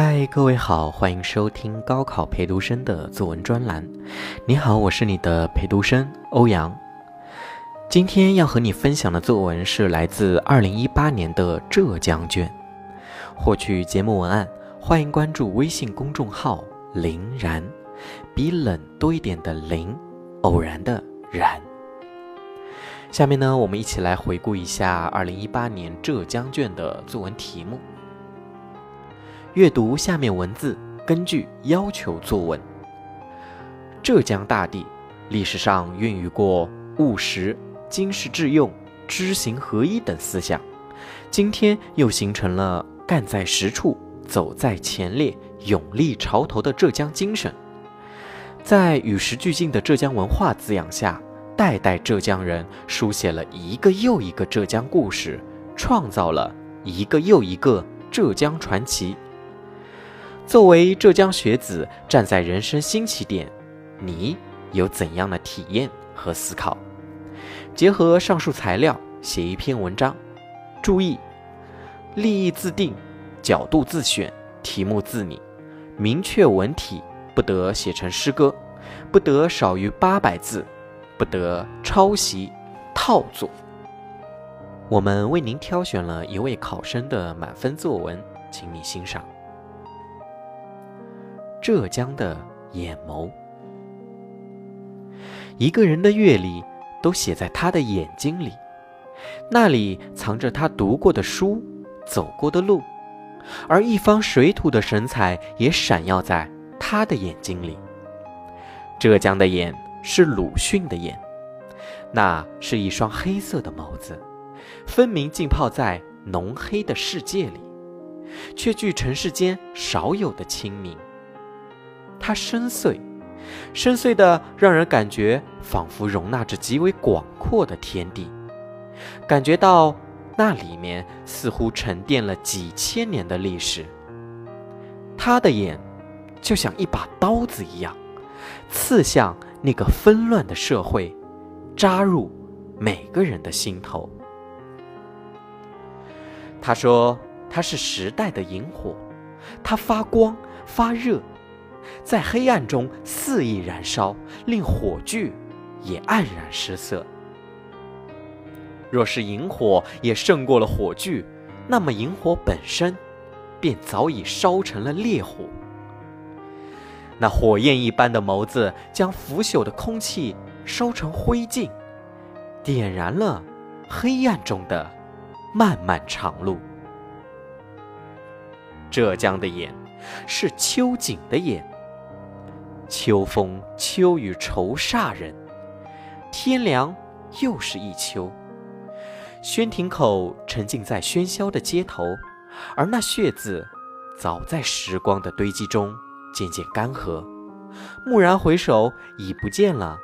嗨，各位好，欢迎收听高考陪读生的作文专栏。你好，我是你的陪读生欧阳。今天要和你分享的作文是来自二零一八年的浙江卷。获取节目文案，欢迎关注微信公众号“林然”，比冷多一点的林，偶然的然。下面呢，我们一起来回顾一下二零一八年浙江卷的作文题目。阅读下面文字，根据要求作文。浙江大地历史上孕育过务实、经世致用、知行合一等思想，今天又形成了干在实处、走在前列、勇立潮头的浙江精神。在与时俱进的浙江文化滋养下，代代浙江人书写了一个又一个浙江故事，创造了一个又一个浙江传奇。作为浙江学子，站在人生新起点，你有怎样的体验和思考？结合上述材料写一篇文章。注意，立意自定，角度自选，题目自拟，明确文体，不得写成诗歌，不得少于八百字，不得抄袭套作。我们为您挑选了一位考生的满分作文，请你欣赏。浙江的眼眸，一个人的阅历都写在他的眼睛里，那里藏着他读过的书、走过的路，而一方水土的神采也闪耀在他的眼睛里。浙江的眼是鲁迅的眼，那是一双黑色的眸子，分明浸泡在浓黑的世界里，却具尘世间少有的清明。它深邃，深邃的让人感觉仿佛容纳着极为广阔的天地，感觉到那里面似乎沉淀了几千年的历史。他的眼就像一把刀子一样，刺向那个纷乱的社会，扎入每个人的心头。他说：“他是时代的萤火，它发光发热。”在黑暗中肆意燃烧，令火炬也黯然失色。若是萤火也胜过了火炬，那么萤火本身便早已烧成了烈火。那火焰一般的眸子，将腐朽的空气烧成灰烬，点燃了黑暗中的漫漫长路。浙江的眼，是秋景的眼。秋风秋雨愁煞人，天凉又是一秋。宣亭口沉浸在喧嚣的街头，而那血字早在时光的堆积中渐渐干涸。蓦然回首，已不见了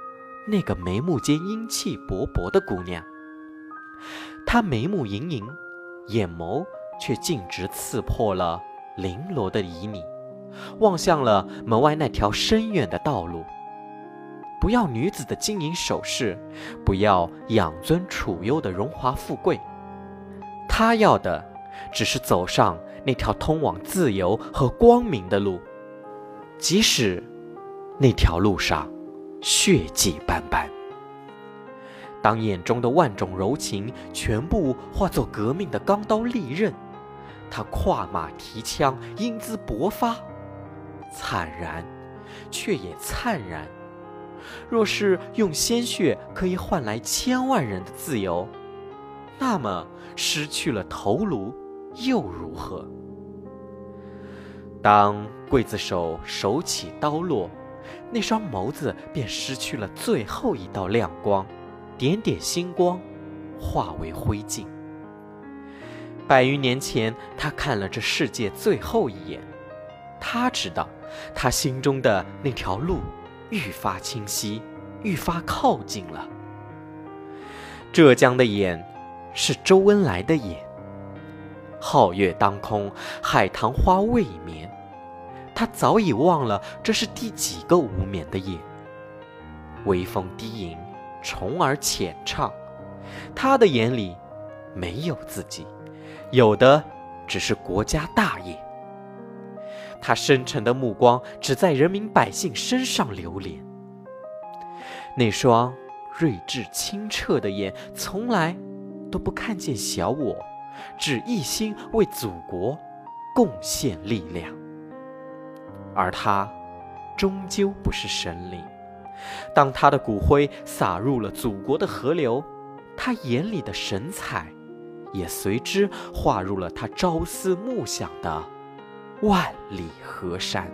那个眉目间英气勃勃的姑娘。她眉目盈盈，眼眸却径直刺破了绫罗的旖旎。望向了门外那条深远的道路。不要女子的金银首饰，不要养尊处优的荣华富贵，他要的只是走上那条通往自由和光明的路，即使那条路上血迹斑斑。当眼中的万种柔情全部化作革命的钢刀利刃，他跨马提枪，英姿勃发。惨然，却也灿然。若是用鲜血可以换来千万人的自由，那么失去了头颅又如何？当刽子手手起刀落，那双眸子便失去了最后一道亮光，点点星光化为灰烬。百余年前，他看了这世界最后一眼。他知道，他心中的那条路愈发清晰，愈发靠近了。浙江的眼，是周恩来的眼。皓月当空，海棠花未眠，他早已忘了这是第几个无眠的夜。微风低吟，虫儿浅唱，他的眼里没有自己，有的只是国家大业。他深沉的目光只在人民百姓身上流连。那双睿智清澈的眼，从来都不看见小我，只一心为祖国贡献力量。而他，终究不是神灵。当他的骨灰洒入了祖国的河流，他眼里的神采，也随之化入了他朝思暮想的万里河山。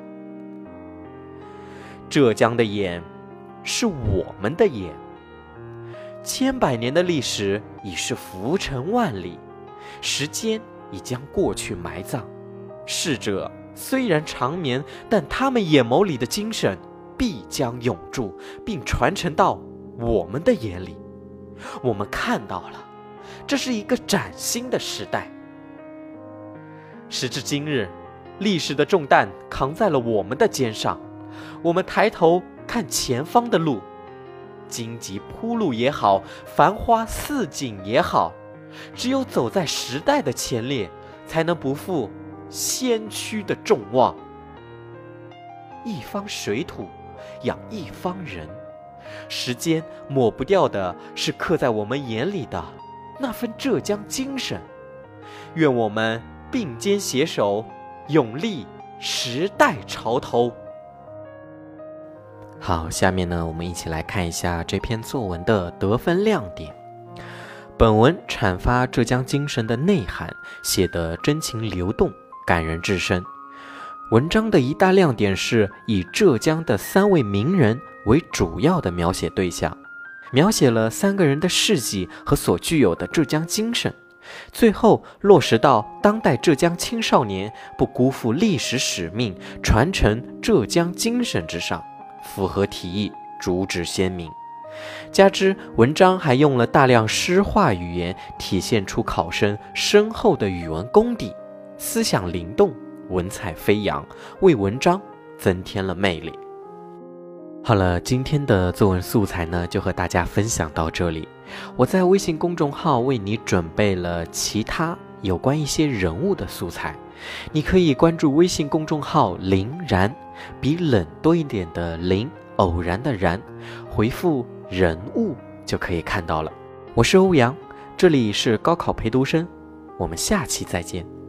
浙江的眼，是我们的眼。千百年的历史已是浮沉万里，时间已将过去埋葬。逝者虽然长眠，但他们眼眸里的精神。必将永驻，并传承到我们的眼里。我们看到了，这是一个崭新的时代。时至今日，历史的重担扛在了我们的肩上。我们抬头看前方的路，荆棘铺路也好，繁花似锦也好，只有走在时代的前列，才能不负先驱的众望。一方水土。养一方人，时间抹不掉的是刻在我们眼里的那份浙江精神。愿我们并肩携手，永立时代潮头。好，下面呢，我们一起来看一下这篇作文的得分亮点。本文阐发浙江精神的内涵，写得真情流动，感人至深。文章的一大亮点是以浙江的三位名人为主要的描写对象，描写了三个人的事迹和所具有的浙江精神，最后落实到当代浙江青少年不辜负历史使命、传承浙江精神之上，符合题意，主旨鲜明。加之文章还用了大量诗化语言，体现出考生深厚的语文功底，思想灵动。文采飞扬，为文章增添了魅力。好了，今天的作文素材呢，就和大家分享到这里。我在微信公众号为你准备了其他有关一些人物的素材，你可以关注微信公众号“林然”，比冷多一点的林，偶然的然，回复“人物”就可以看到了。我是欧阳，这里是高考陪读生，我们下期再见。